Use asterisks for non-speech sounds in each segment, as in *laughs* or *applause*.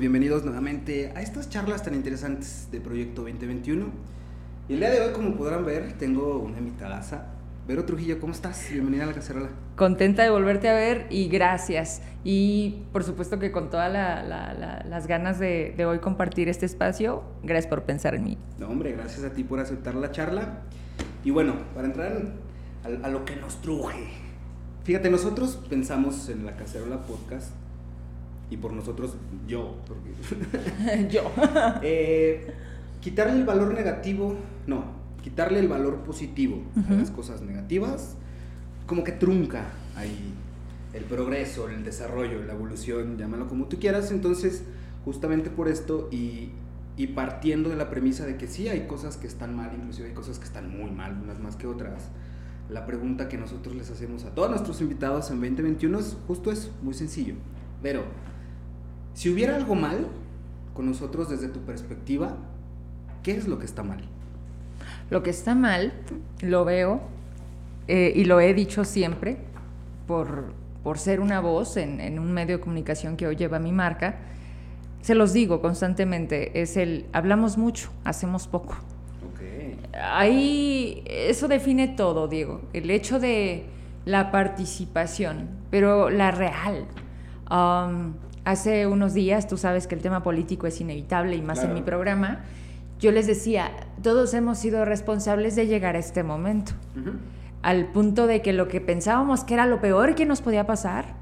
pues bienvenidos nuevamente a estas charlas tan interesantes de Proyecto 2021. Y el día de hoy, como podrán ver, tengo una invitadaza. Vero Trujillo, ¿cómo estás? Bienvenida a la cacerola. Contenta de volverte a ver y gracias. Y por supuesto que con todas las ganas de, hoy compartir este espacio, gracias por pensar en mí. No, hombre, gracias a ti por aceptar la charla. Y bueno, para entrar a, a lo que nos truje. Fíjate, nosotros pensamos en la cacerola podcast y por nosotros yo, porque *laughs* yo. *laughs* Eh, quitarle el valor negativo, no, quitarle el valor positivo a las cosas negativas, como que trunca ahí el progreso, el desarrollo, la evolución, llámalo como tú quieras. Entonces, justamente por esto y, y partiendo de la premisa de que sí hay cosas que están mal, inclusive hay cosas que están muy mal, unas más que otras. La pregunta que nosotros les hacemos a todos nuestros invitados en 2021 es justo eso, muy sencillo. Pero, si hubiera algo mal con nosotros desde tu perspectiva, ¿qué es lo que está mal? Lo que está mal, lo veo eh, y lo he dicho siempre por, por ser una voz en, un medio de comunicación que hoy lleva mi marca, se los digo constantemente, es el hablamos mucho, hacemos poco. Okay. Ahí eso define todo, Diego, el hecho de la participación, pero la real. Um, hace unos días, tú sabes que el tema político es inevitable y más en mi programa, yo les decía, todos hemos sido responsables de llegar a este momento, al punto de que lo que pensábamos que era lo peor que nos podía pasar,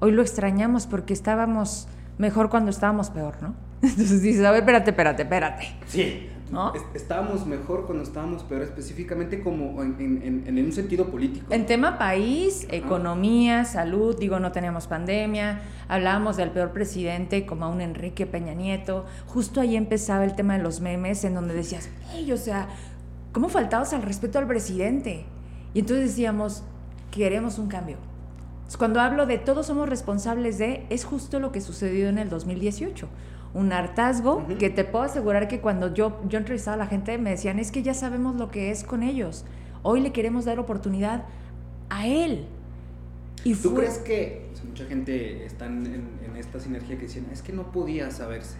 hoy lo extrañamos porque estábamos mejor cuando estábamos peor, ¿no? *laughs* Entonces dices, a ver, espérate, espérate, espérate. Sí, Estábamos mejor cuando estábamos peor, específicamente como en, en, un sentido político. En tema país, economía, salud, digo, no teníamos pandemia, hablábamos del peor presidente como a un Enrique Peña Nieto, justo ahí empezaba el tema de los memes en donde decías, hey, o sea, ¿cómo faltabas al respeto al presidente? Y entonces decíamos, queremos un cambio. Cuando hablo de todos somos responsables de, es justo lo que sucedió en el 2018 un hartazgo que te puedo asegurar que cuando yo, yo entrevistaba a la gente me decían, es que ya sabemos lo que es con ellos. Hoy le queremos dar oportunidad a él. Y ¿Tú crees que mucha gente está en, esta sinergia que dicen, es que no podía saberse?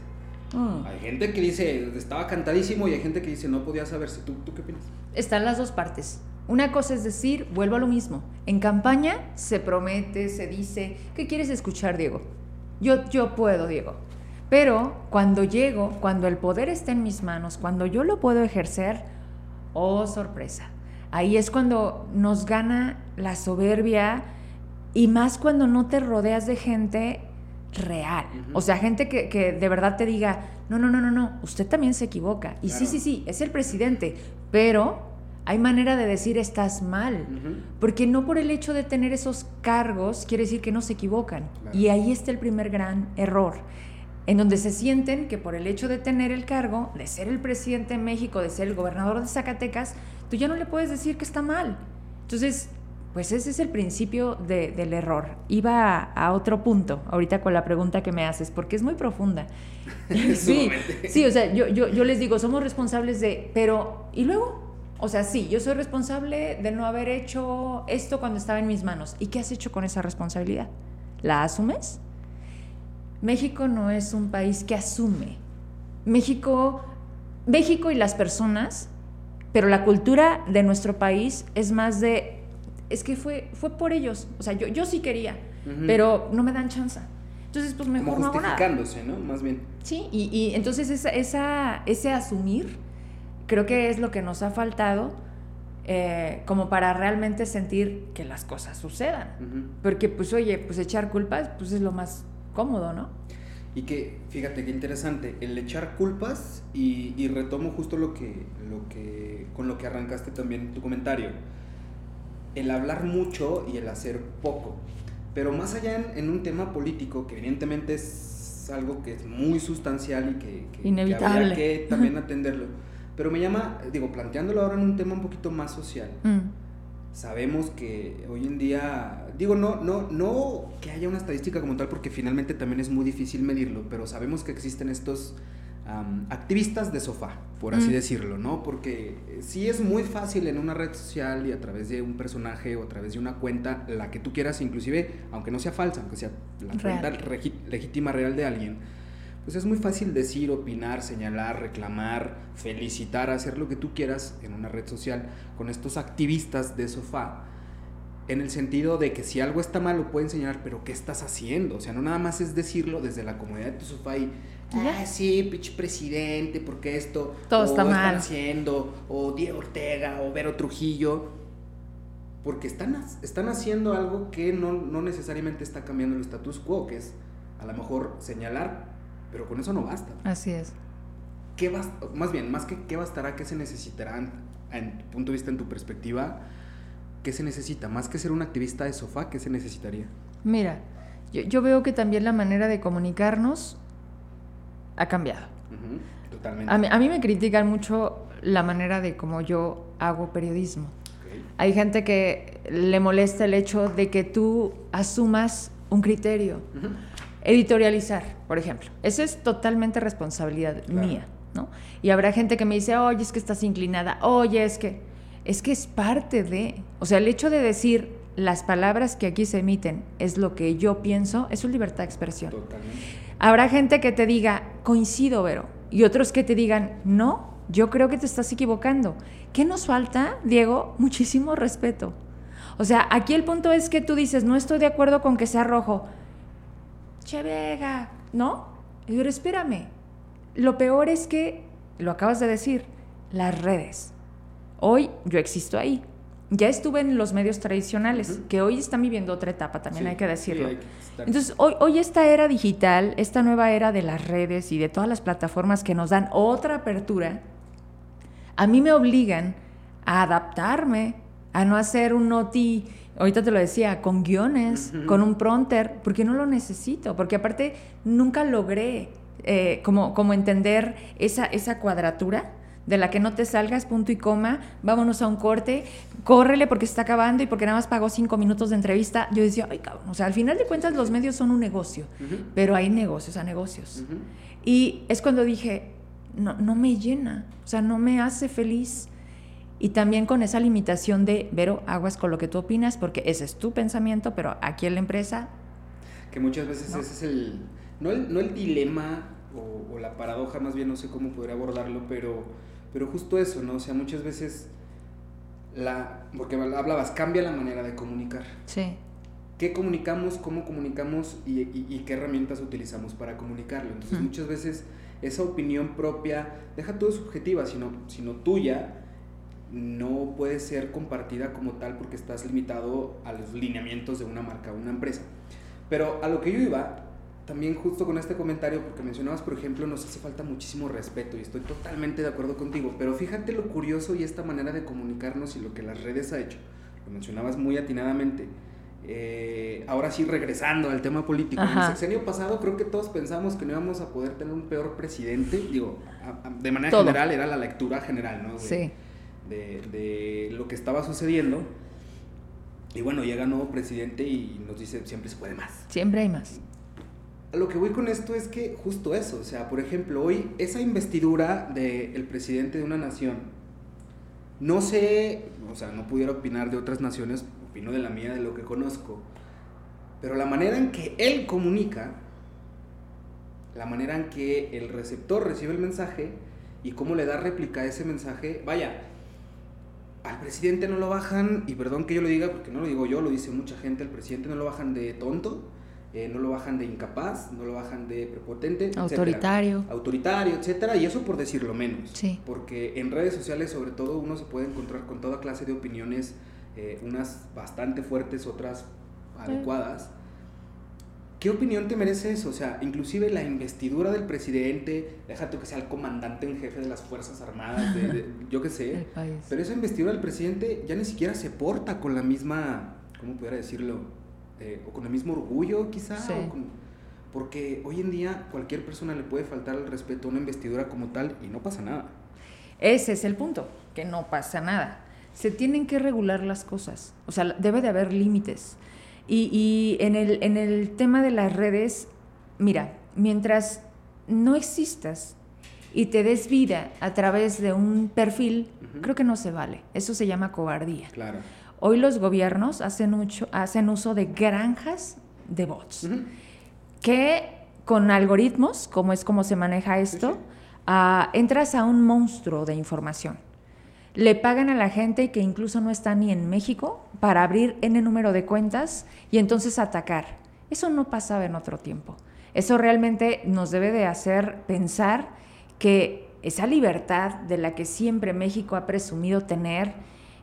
Mm. Hay gente que dice, estaba cantadísimo y hay gente que dice, no podía saberse. ¿Tú, ¿Tú qué opinas? Están las dos partes. Una cosa es decir, vuelvo a lo mismo. En campaña se promete, se dice, ¿qué quieres escuchar, Diego? Yo, yo puedo, Diego. Pero cuando llego, cuando el poder está en mis manos, cuando yo lo puedo ejercer, oh sorpresa. Ahí es cuando nos gana la soberbia y más cuando no te rodeas de gente real. O sea, gente que, de verdad te diga, no, no, no, no, no, usted también se equivoca. Y sí, sí, sí, es el presidente, pero hay manera de decir estás mal, porque no por el hecho de tener esos cargos quiere decir que no se equivocan. Y ahí está el primer gran error en donde se sienten que por el hecho de tener el cargo, de ser el presidente de México, de ser el gobernador de Zacatecas, tú ya no le puedes decir que está mal. Entonces, pues ese es el principio del error. Iba a, otro punto ahorita con la pregunta que me haces, porque es muy profunda. *laughs* *laughs* sí, sí, o sea, yo, yo, yo les digo, somos responsables de, pero, ¿y luego? O sea, sí, yo soy responsable de no haber hecho esto cuando estaba en mis manos. ¿Y qué has hecho con esa responsabilidad? ¿La asumes? México no es un país que asume. México, México y las personas, pero la cultura de nuestro país es más de, es que fue, fue por ellos. O sea, yo, yo sí quería, pero no me dan chance. Entonces, pues mejor no hago nada. ¿no? Más bien. Sí, y, y entonces esa, esa, ese asumir creo que es lo que nos ha faltado eh, como para realmente sentir que las cosas sucedan. Porque, pues, oye, pues echar culpas, pues es lo más cómodo, ¿no? Y que, fíjate qué interesante, el echar culpas y, retomo justo lo que, lo que, con lo que arrancaste también tu comentario, el hablar mucho y el hacer poco. Pero más allá en, un tema político, que evidentemente es algo que es muy sustancial y que, que, Inevitable. que, *laughs* también atenderlo. Pero me llama, digo, planteándolo ahora en un tema un poquito más social. Mm sabemos que hoy en día, digo, no, no, no que haya una estadística como tal, porque finalmente también es muy difícil medirlo, pero sabemos que existen estos activistas de sofá, por así mm. decirlo, ¿no? Porque sí es muy fácil en una red social y a través de un personaje o a través de una cuenta, la que tú quieras, inclusive, aunque no sea falsa, aunque sea la cuenta legítima real de alguien, pues es muy fácil decir, opinar, señalar, reclamar, felicitar, hacer lo que tú quieras en una red social con estos activistas de sofá, en el sentido de que si algo está mal lo pueden señalar, pero ¿qué estás haciendo? O sea, no nada más es decirlo desde la comodidad de tu sofá y, ah, sí, pinche presidente, porque esto, todo está mal. Están haciendo, o Diego Ortega, o Vero Trujillo, porque están, están haciendo algo que no, no necesariamente está cambiando el status quo, que es a lo mejor señalar pero con eso no basta. Así es. ¿Qué más bien, más que qué bastará, qué se necesitará en tu punto de vista, en tu perspectiva, qué se necesita? Más que ser un activista de sofá, ¿qué se necesitaría? Mira, yo, veo que también la manera de comunicarnos ha cambiado. totalmente. A mí, a mí, me critican mucho la manera de cómo yo hago periodismo. Hay gente que le molesta el hecho de que tú asumas un criterio. Editorializar, por ejemplo. Eso es totalmente responsabilidad mía, ¿no? Y habrá gente que me dice, oye, es que estás inclinada, oye, es que, es que es parte de, o sea, el hecho de decir las palabras que aquí se emiten es lo que yo pienso, es una libertad de expresión. Totalmente. Habrá gente que te diga, coincido, Vero, y otros que te digan, no, yo creo que te estás equivocando. ¿Qué nos falta, Diego? Muchísimo respeto. O sea, aquí el punto es que tú dices, no estoy de acuerdo con que sea rojo che vega, ¿no? Pero espérame, lo peor es que, lo acabas de decir, las redes. Hoy yo existo ahí. Ya estuve en los medios tradicionales, que hoy están viviendo otra etapa, también hay que decirlo. Entonces, hoy, hoy esta era digital, esta nueva era de las redes y de todas las plataformas que nos dan otra apertura, a mí me obligan a adaptarme, a no hacer un noti ahorita te lo decía, con guiones, con un pronter, porque no lo necesito, porque aparte nunca logré eh, como, como entender esa, esa cuadratura de la que no te salgas, punto y coma, vámonos a un corte, córrele porque está acabando y porque nada más pagó cinco minutos de entrevista. Yo decía, ay cabrón, o sea, al final de cuentas los medios son un negocio, pero hay negocios a negocios. Y es cuando dije, no, no me llena, o sea, no me hace feliz y también con esa limitación de, Vero, aguas con lo que tú opinas, porque ese es tu pensamiento, pero aquí en la empresa... Que muchas veces ese es el no, el... no el dilema o, la paradoja, más bien no sé cómo podría abordarlo, pero, pero justo eso, ¿no? O sea, muchas veces la... Porque hablabas, cambia la manera de comunicar. Sí. ¿Qué comunicamos, cómo comunicamos y, y, qué herramientas utilizamos para comunicarlo? Entonces, muchas veces esa opinión propia, deja todo subjetiva, sino, sino tuya, no puede ser compartida como tal porque estás limitado a los lineamientos de una marca o una empresa. Pero a lo que yo iba, también justo con este comentario, porque mencionabas, por ejemplo, nos hace falta muchísimo respeto y estoy totalmente de acuerdo contigo, pero fíjate lo curioso y esta manera de comunicarnos y lo que las redes ha hecho. Lo mencionabas muy atinadamente. Eh, ahora sí, regresando al tema político. En el sexenio pasado creo que todos pensamos que no íbamos a poder tener un peor presidente. Digo, de manera general era la lectura general, ¿no? sí de, lo que estaba sucediendo. Y bueno, llega nuevo presidente y nos dice, siempre se puede más. Siempre hay más. Lo que voy con esto es que justo eso, o sea, por ejemplo, hoy esa investidura del presidente de una nación, no sé, o sea, no pudiera opinar de otras naciones, opino de la mía, de lo que conozco, pero la manera en que él comunica, la manera en que el receptor recibe el mensaje y cómo le da réplica a ese mensaje, vaya, al presidente no lo bajan, y perdón que yo lo diga porque no lo digo yo, lo dice mucha gente, al presidente no lo bajan de tonto, eh, no lo bajan de incapaz, no lo bajan de prepotente, autoritario, autoritario, etcétera, y eso por decirlo menos, sí. porque en redes sociales sobre todo uno se puede encontrar con toda clase de opiniones, eh, unas bastante fuertes, otras adecuadas. ¿Qué opinión te merece eso? O sea, inclusive la investidura del presidente, déjate que sea el comandante en jefe de las Fuerzas Armadas, de, *laughs* yo qué sé. Pero esa investidura del presidente ya ni siquiera se porta con la misma, ¿cómo pudiera decirlo? Eh, o con el mismo orgullo quizá. porque hoy en día cualquier persona le puede faltar el respeto a una investidura como tal y no pasa nada. Ese es el punto, que no pasa nada. Se tienen que regular las cosas. O sea, debe de haber límites. Y, en, el, en el tema de las redes, mira, mientras no existas y te des vida a través de un perfil, creo que no se vale. Eso se llama cobardía. Claro. Hoy los gobiernos hacen, mucho, hacen uso de granjas de bots que con algoritmos, como es como se maneja esto, ah, entras a un monstruo de información. Le pagan a la gente que incluso no está ni en México para abrir N número de cuentas y entonces atacar. Eso no pasaba en otro tiempo. Eso realmente nos debe de hacer pensar que esa libertad de la que siempre México ha presumido tener,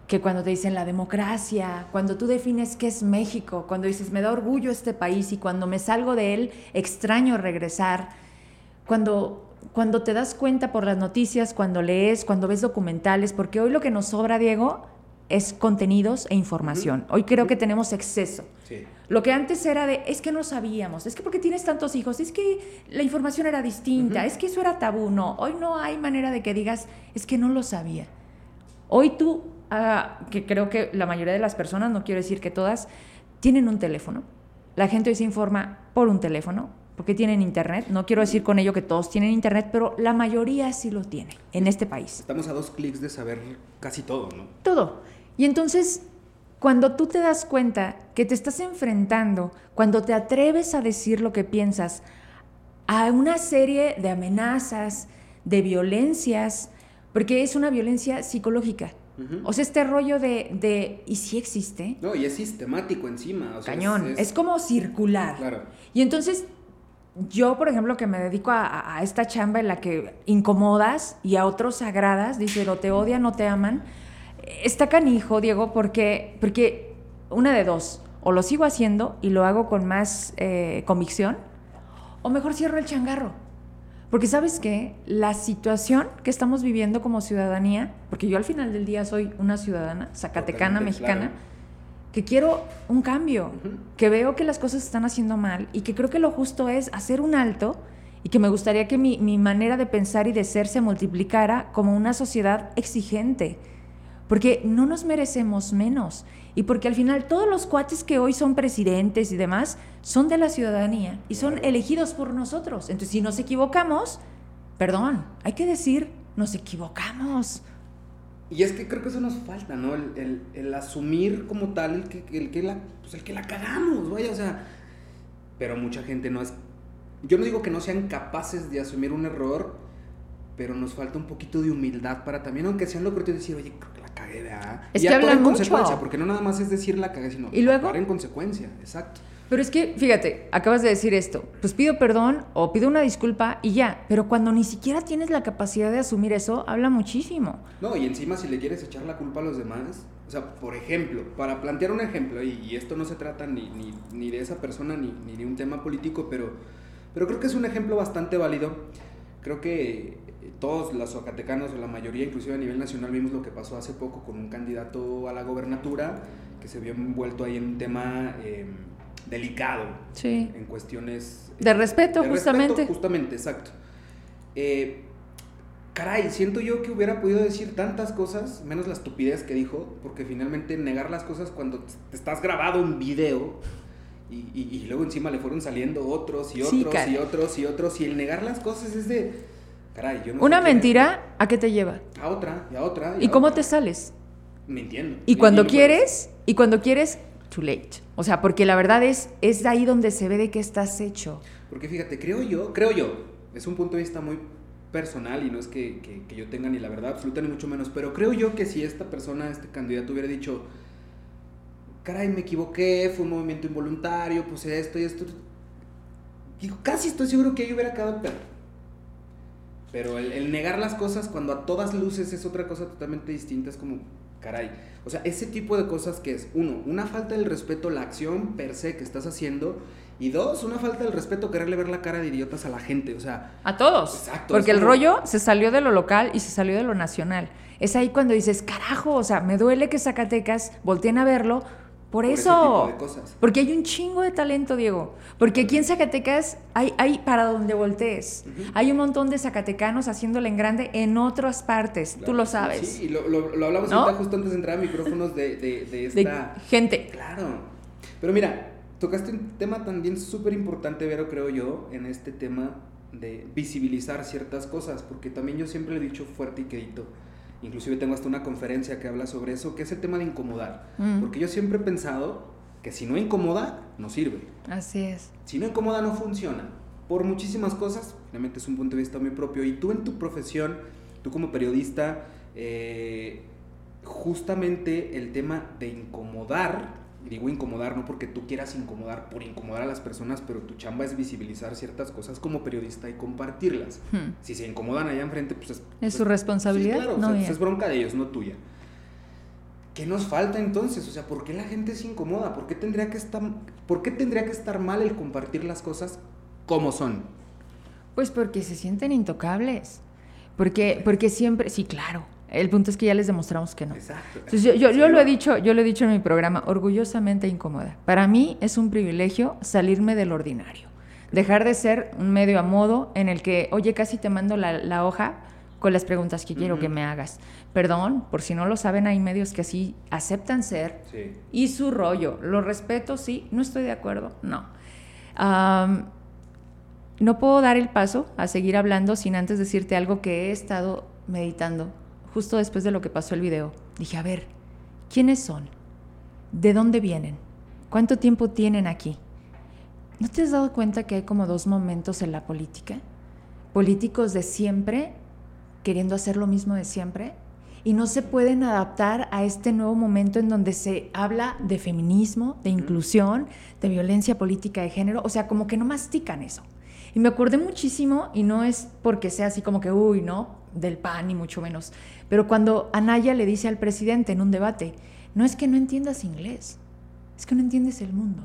que cuando te dicen la democracia, cuando tú defines qué es México, cuando dices me da orgullo este país y cuando me salgo de él extraño regresar, cuando cuando te das cuenta por las noticias, cuando lees, cuando ves documentales, porque hoy lo que nos sobra, Diego, es contenidos e información. Hoy creo que tenemos exceso. Lo que antes era de, es que no sabíamos, es que porque tienes tantos hijos, es que la información era distinta, es que eso era tabú. No, hoy no hay manera de que digas, es que no lo sabía. Hoy tú, ah, que creo que la mayoría de las personas, no quiero decir que todas, tienen un teléfono. La gente hoy se informa por un teléfono, porque tienen internet. No quiero decir con ello que todos tienen internet, pero la mayoría sí lo tiene en este país. Estamos a dos clics de saber casi todo, ¿no? Todo. Y entonces cuando tú te das cuenta que te estás enfrentando, cuando te atreves a decir lo que piensas, a una serie de amenazas, de violencias, porque es una violencia psicológica. O sea, este rollo de, ¿y si existe? No, y es sistemático encima. Cañón, es, como circular. Claro. Y entonces, yo, por ejemplo, que me dedico a, a, esta chamba en la que incomodas y a otros agradas, dice, o te odian o te aman, está canijo, Diego, porque, porque una de dos, o lo sigo haciendo y lo hago con más eh, convicción, o mejor cierro el changarro. Porque sabes qué, la situación que estamos viviendo como ciudadanía, porque yo al final del día soy una ciudadana zacatecana, mexicana, que quiero un cambio, que veo que las cosas se están haciendo mal y que creo que lo justo es hacer un alto y que me gustaría que mi, mi manera de pensar y de ser se multiplicara como una sociedad exigente, porque no nos merecemos menos y porque al final todos los cuates que hoy son presidentes y demás son de la ciudadanía y son elegidos por nosotros. Entonces, si nos equivocamos, perdón, hay que decir, nos equivocamos. Y es que creo que eso nos falta, ¿no? El, asumir como tal el que, el que, la, pues el que la cagamos, vaya, o sea, pero mucha gente no es... Yo no digo que no sean capaces de asumir un error, pero nos falta un poquito de humildad para también, aunque sean lo correcto, decir, oye, creo que cagué, ¿verdad? Es que hablan mucho. consecuencia, porque no nada más es decir la cagué, sino ¿Y luego? en consecuencia, exacto. Pero es que, fíjate, acabas de decir esto, pues pido perdón o pido una disculpa y ya, pero cuando ni siquiera tienes la capacidad de asumir eso, habla muchísimo. No, y encima si le quieres echar la culpa a los demás, o sea, por ejemplo, para plantear un ejemplo, y, esto no se trata ni, ni, ni de esa persona ni, ni, de un tema político, pero, pero creo que es un ejemplo bastante válido. Creo que todos los oaxacacanos, o la mayoría, inclusive a nivel nacional, vimos lo que pasó hace poco con un candidato a la gobernatura que se vio envuelto ahí en un tema eh, delicado. Sí. En cuestiones... De respeto, justamente. justamente, exacto. Eh, caray, siento yo que hubiera podido decir tantas cosas, menos la estupidez que dijo, porque finalmente negar las cosas cuando te estás grabado un video y, y, luego encima le fueron saliendo otros y otros y otros y otros y el negar las cosas es de una mentira, ¿a qué te lleva? A otra, y a otra. ¿Y, cómo te sales? Mintiendo. Y cuando quieres, y cuando quieres, too late. O sea, porque la verdad es, es ahí donde se ve de qué estás hecho. Porque fíjate, creo yo, creo yo, es un punto de vista muy personal y no es que, que, yo tenga ni la verdad absoluta ni mucho menos, pero creo yo que si esta persona, este candidato hubiera dicho, caray, me equivoqué, fue un movimiento involuntario, puse esto y esto, digo, casi estoy seguro que ahí hubiera quedado. Pero el, negar las cosas cuando a todas luces es otra cosa totalmente distinta, es como, caray. O sea, ese tipo de cosas que es, uno, una falta del respeto a la acción per se que estás haciendo, y dos, una falta del respeto quererle ver la cara de idiotas a la gente, o sea... A todos. Exacto. Porque el rollo se salió de lo local y se salió de lo nacional. Es ahí cuando dices, carajo, o sea, me duele que Zacatecas volteen a verlo por, eso. Porque hay un chingo de talento, Diego. Porque aquí en Zacatecas hay, hay para donde voltees. Hay un montón de zacatecanos haciéndole en grande en otras partes. Tú lo sabes. Sí, lo, lo, hablamos justo antes de entrar a micrófonos de, de, de esta. gente. Claro. Pero mira, tocaste un tema también súper importante, Vero, creo yo, en este tema de visibilizar ciertas cosas. Porque también yo siempre le he dicho fuerte y quedito Inclusive tengo hasta una conferencia que habla sobre eso, que es el tema de incomodar. Mm. Porque yo siempre he pensado que si no incomoda, no sirve. Así es. Si no incomoda, no funciona. por muchísimas cosas, finalmente es un punto de vista muy propio, y tú en tu profesión, tú como periodista, eh, justamente el tema de incomodar, digo incomodar no porque tú quieras incomodar por incomodar a las personas, pero tu chamba es visibilizar ciertas cosas como periodista y compartirlas. Hmm. Si se incomodan allá enfrente, pues es, ¿Es su responsabilidad? Sí, claro, No o sea, pues mía. es bronca de ellos, no tuya. ¿Qué nos falta entonces? O sea, ¿por qué la gente se incomoda? ¿Por qué tendría que estar, ¿por qué tendría que estar mal el compartir las cosas como son? Pues porque se sienten intocables. Porque, porque siempre, sí, claro. El punto es que ya les demostramos que no. Exacto. Entonces, yo, yo- yo lo he dicho, yo lo he dicho en mi programa, orgullosamente incómoda. Para mí es un privilegio salirme del ordinario, dejar de ser un medio a modo en el que, oye, casi te mando la, la hoja con las preguntas que quiero Ujú. que me hagas. Perdón, por si no lo saben, hay medios que así aceptan ser Sí. y su rollo. Lo respeto, sí, no estoy de acuerdo, no. Am, no puedo dar el paso a seguir hablando sin antes decirte algo que he estado meditando justo después de lo que pasó el video. Dije, a ver, ¿quiénes son? ¿De dónde vienen? ¿Cuánto tiempo tienen aquí? ¿No te has dado cuenta que hay como dos momentos en la política? Políticos de siempre queriendo hacer lo mismo de siempre y no se pueden adaptar a este nuevo momento en donde se habla de feminismo, de inclusión, de violencia política de género, o sea, como que no mastican eso. Y me acordé muchísimo, y no es porque sea así como que, uy, no, del PAN ni mucho menos, pero cuando Anaya le dice al presidente en un debate, no es que no entiendas inglés, es que no entiendes el mundo.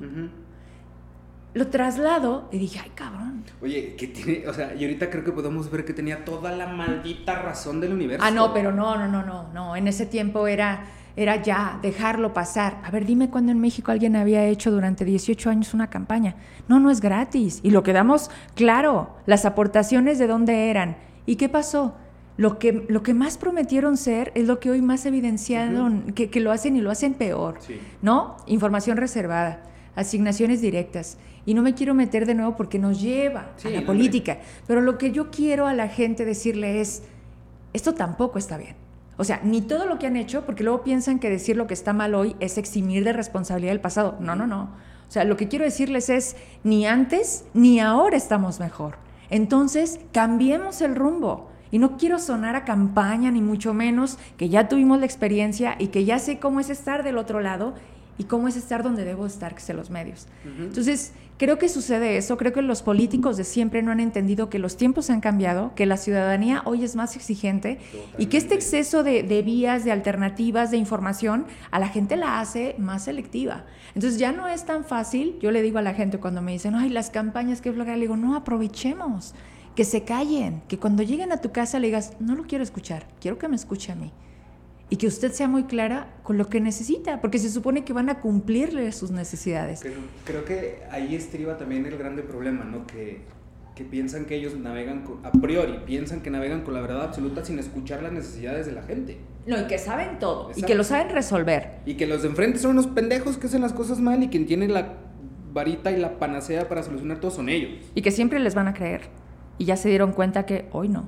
Lo traslado y dije, ay, cabrón. Oye, que tiene, o sea, y ahorita creo que podemos ver que tenía toda la maldita razón del universo. Ah, no, pero no, no, no, no, no. En ese tiempo era, era ya dejarlo pasar. A ver, dime cuándo en México alguien había hecho durante 18 años una campaña. No, no es gratis. Y lo quedamos claro, las aportaciones de dónde eran. ¿Y qué pasó? Lo que, lo que más prometieron ser es lo que hoy más evidenciaron, que, que lo hacen y lo hacen peor. Sí. ¿No? Información reservada, asignaciones directas. Y no me quiero meter de nuevo porque nos lleva Sí, a la política. Pero lo que yo quiero a la gente decirle es, esto tampoco está bien. O sea, ni todo lo que han hecho, porque luego piensan que decir lo que está mal hoy es eximir de responsabilidad del pasado. No, no, no. O sea, lo que quiero decirles es, ni antes ni ahora estamos mejor. Entonces, cambiemos el rumbo. Y no quiero sonar a campaña, ni mucho menos, que ya tuvimos la experiencia y que ya sé cómo es estar del otro lado y cómo es estar donde debo estar, que es en los medios. Ujú. Entonces, creo que sucede eso, creo que los políticos de siempre no han entendido que los tiempos han cambiado, que la ciudadanía hoy es más exigente y que este Totalmente. exceso de, de vías, de alternativas, de información, a la gente la hace más selectiva. Entonces ya no es tan fácil, yo le digo a la gente cuando me dicen, ay, las campañas, que flojera, le digo, no, aprovechemos, que se callen, que cuando lleguen a tu casa le digas, no lo quiero escuchar, quiero que me escuche a mí y que usted sea muy clara con lo que necesita, porque se supone que van a cumplirle sus necesidades. Creo, creo que ahí estriba también el grande problema, ¿no? Que, que piensan que ellos navegan, con- a priori, piensan que navegan con la verdad absoluta sin escuchar las necesidades de la gente. No, y que saben todo, y Exacto. que lo saben resolver. Y que los de enfrente son unos pendejos que hacen las cosas mal y quien tiene la varita y la panacea para solucionar todo son ellos. Y que siempre les van a creer. Y ya se dieron cuenta que hoy no.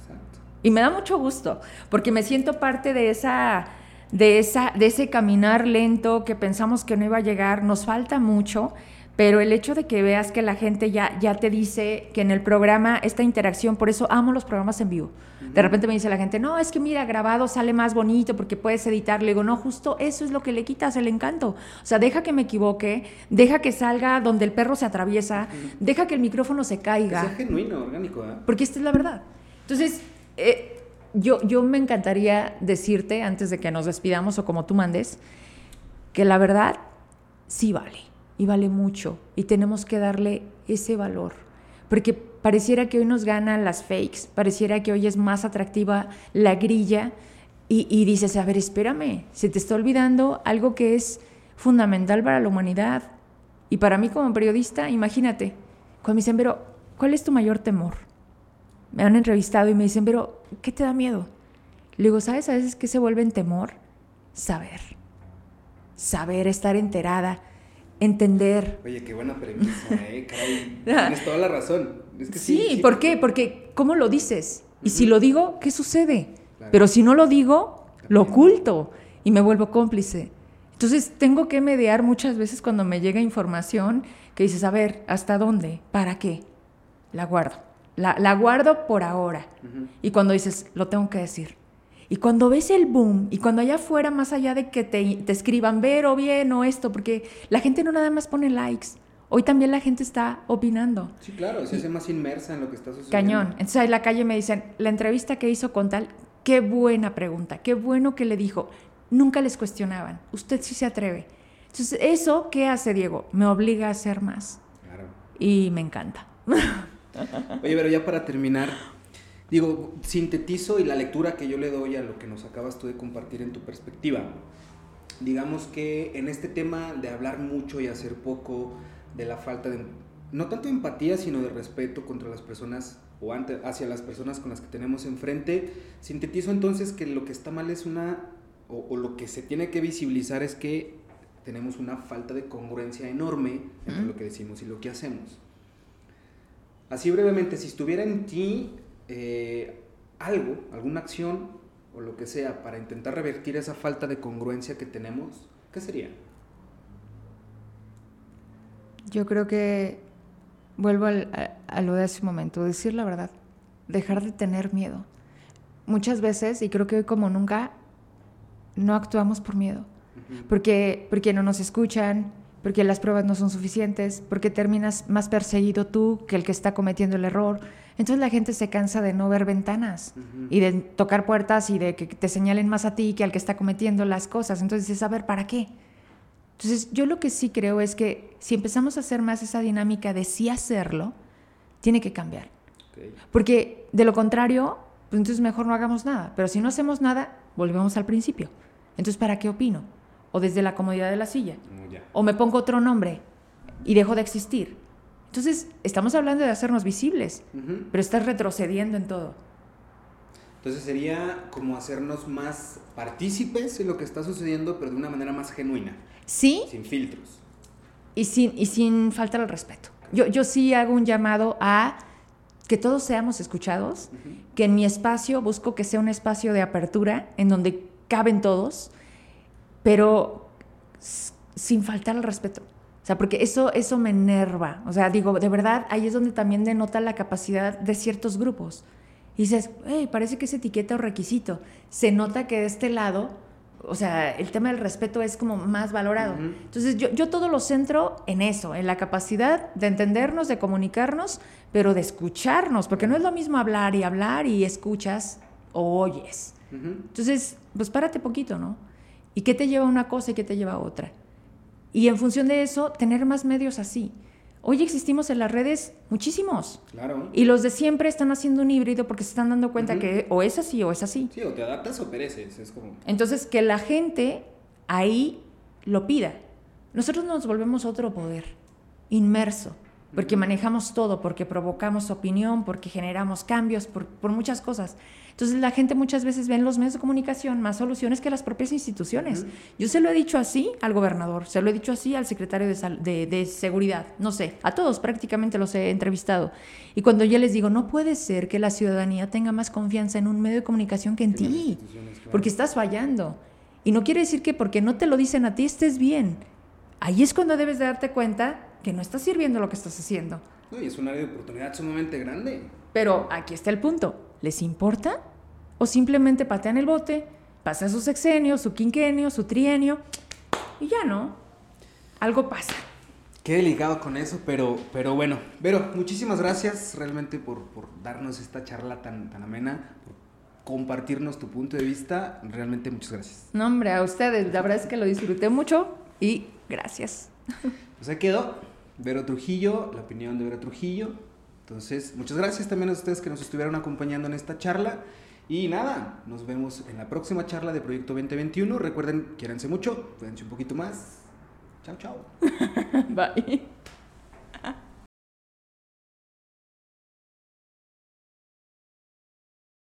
Exacto. Y me da mucho gusto, porque me siento parte de esa, de esa, de ese caminar lento que pensamos que no iba a llegar. Nos falta mucho, pero el hecho de que veas que la gente ya, ya te dice que en el programa esta interacción, por eso amo los programas en vivo. De repente me dice la gente, no, es que mira, grabado sale más bonito porque puedes editar. Le digo, no, justo eso es lo que le quitas el encanto. O sea, deja que me equivoque, deja que salga donde el perro se atraviesa, deja que el micrófono se Que caiga. sea genuino, orgánico, ¿eh? Porque esta es la verdad. Entonces, eh, yo, yo me encantaría decirte, antes de que nos despidamos o como tú mandes, que la verdad sí vale, y vale mucho, y tenemos que darle ese valor. Porque pareciera que hoy nos ganan las fakes, pareciera que hoy es más atractiva la grilla, y, y dices, a ver, espérame, se te está olvidando algo que es fundamental para la humanidad. Y para mí como periodista, imagínate, cuando me dicen, pero, ¿cuál es tu mayor temor? me han entrevistado y me dicen, pero, ¿qué te da miedo? Le digo, ¿sabes a veces qué se vuelve en temor? Saber. Saber, estar enterada, entender. Oye, qué buena premisa, *laughs* ¿eh? Caray, tienes toda la razón. Es que Sí, sí, sí, ¿por qué? Porque, ¿cómo lo dices? Y si lo digo, ¿qué sucede? Claro. Pero si no lo digo, lo oculto y me vuelvo cómplice. Entonces, tengo que mediar muchas veces cuando me llega información que dices, a ver, ¿hasta dónde? ¿Para qué? la guardo. La, la guardo por ahora. Y cuando dices, lo tengo que decir. Y cuando ves el boom, y cuando allá afuera, más allá de que te, te escriban ver o bien o esto, porque la gente no nada más pone likes, hoy también la gente está opinando. Sí, claro, se hace más inmersa en lo que está sucediendo. Cañón. Entonces ahí en la calle me dicen, la entrevista que hizo con tal, qué buena pregunta, qué bueno que le dijo. Nunca les cuestionaban, usted sí se atreve. Entonces, ¿eso qué hace Diego? Me obliga a hacer más. Claro. Y me encanta. *laughs* Oye, pero ya para terminar, digo, sintetizo y la lectura que yo le doy a lo que nos acabas tú de compartir en tu perspectiva. Digamos que en este tema de hablar mucho y hacer poco, de la falta de, no tanto de empatía, sino de respeto contra las personas o ante, hacia las personas con las que tenemos enfrente, sintetizo entonces que lo que está mal es una, o, o lo que se tiene que visibilizar es que tenemos una falta de congruencia enorme entre lo que decimos y lo que hacemos. Así brevemente, si estuviera en ti eh, algo, alguna acción o lo que sea para intentar revertir esa falta de congruencia que tenemos, ¿qué sería? Yo creo que vuelvo al- a, a lo de hace un momento, decir la verdad, dejar de tener miedo. Muchas veces, y creo que hoy como nunca, no actuamos por miedo, porque, porque no nos escuchan, porque las pruebas no son suficientes, porque terminas más perseguido tú que el que está cometiendo el error. Entonces la gente se cansa de no ver ventanas y de tocar puertas y de que te señalen más a ti que al que está cometiendo las cosas. Entonces a ver, ¿para qué? Entonces yo lo que sí creo es que si empezamos a hacer más esa dinámica de sí hacerlo, tiene que cambiar. Porque de lo contrario, pues entonces mejor no hagamos nada. Pero si no hacemos nada, volvemos al principio. Entonces, ¿para qué opino? O desde la comodidad de la silla. Ya. O me pongo otro nombre y dejo de existir. Entonces, estamos hablando de hacernos visibles, pero estás retrocediendo en todo. Entonces sería como hacernos más partícipes en lo que está sucediendo, pero de una manera más genuina, Sí, sin filtros. y sin, y sin faltar al respeto. Yo, yo sí hago un llamado a que todos seamos escuchados, que en mi espacio busco que sea un espacio de apertura en donde caben todos, pero sin faltar al respeto. O sea, porque eso, eso me enerva. O sea, digo, de verdad, ahí es donde también denota la capacidad de ciertos grupos. Y dices, hey, parece que es etiqueta o requisito. Se nota que de este lado, o sea, el tema del respeto es como más valorado. Ujú. Entonces, yo, yo todo lo centro en eso, en la capacidad de entendernos, de comunicarnos, pero de escucharnos, porque no es lo mismo hablar y hablar y escuchas o oyes. Ujú. Entonces, pues párate poquito, ¿no? ¿Y qué te lleva a una cosa y qué te lleva a otra? Y en función de eso, tener más medios así. Hoy existimos en las redes muchísimos. Claro. Y los de siempre están haciendo un híbrido porque se están dando cuenta que o es así o es así. Sí, o te adaptas o pereces, es como... Entonces, que la gente ahí lo pida. Nosotros nos volvemos otro poder, inmerso, porque manejamos todo, porque provocamos opinión, porque generamos cambios, por, por muchas cosas. Entonces, la gente muchas veces ve en los medios de comunicación más soluciones que las propias instituciones. Yo se lo he dicho así al gobernador, se lo he dicho así al secretario de, sal- de- de Seguridad, no sé, a todos prácticamente los he entrevistado. Y cuando yo les digo, no puede ser que la ciudadanía tenga más confianza en un medio de comunicación que en ti claro. porque estás fallando. Y no quiere decir que porque no te lo dicen a ti estés bien. Ahí es cuando debes de darte cuenta que no estás sirviendo lo que estás haciendo. No, y es un área de oportunidad sumamente grande. Pero aquí está el punto. ¿Les importa? ¿O simplemente patean el bote, pasa su sexenio, su quinquenio, su trienio y ya no? Algo pasa. Qué delicado con eso, pero, pero bueno. Vero, muchísimas gracias realmente por, por darnos esta charla tan, tan amena, por compartirnos tu punto de vista. Realmente muchas gracias. No, hombre, a ustedes. La verdad es que lo disfruté mucho y gracias. Pues ahí quedó. Vero Trujillo, la opinión de Vero Trujillo. Entonces, muchas gracias también a ustedes que nos estuvieron acompañando en esta charla. Y nada, nos vemos en la próxima charla de Proyecto 2021. Recuerden, quiéranse mucho, cuídense un poquito más. Chao, chao. *laughs* Bye.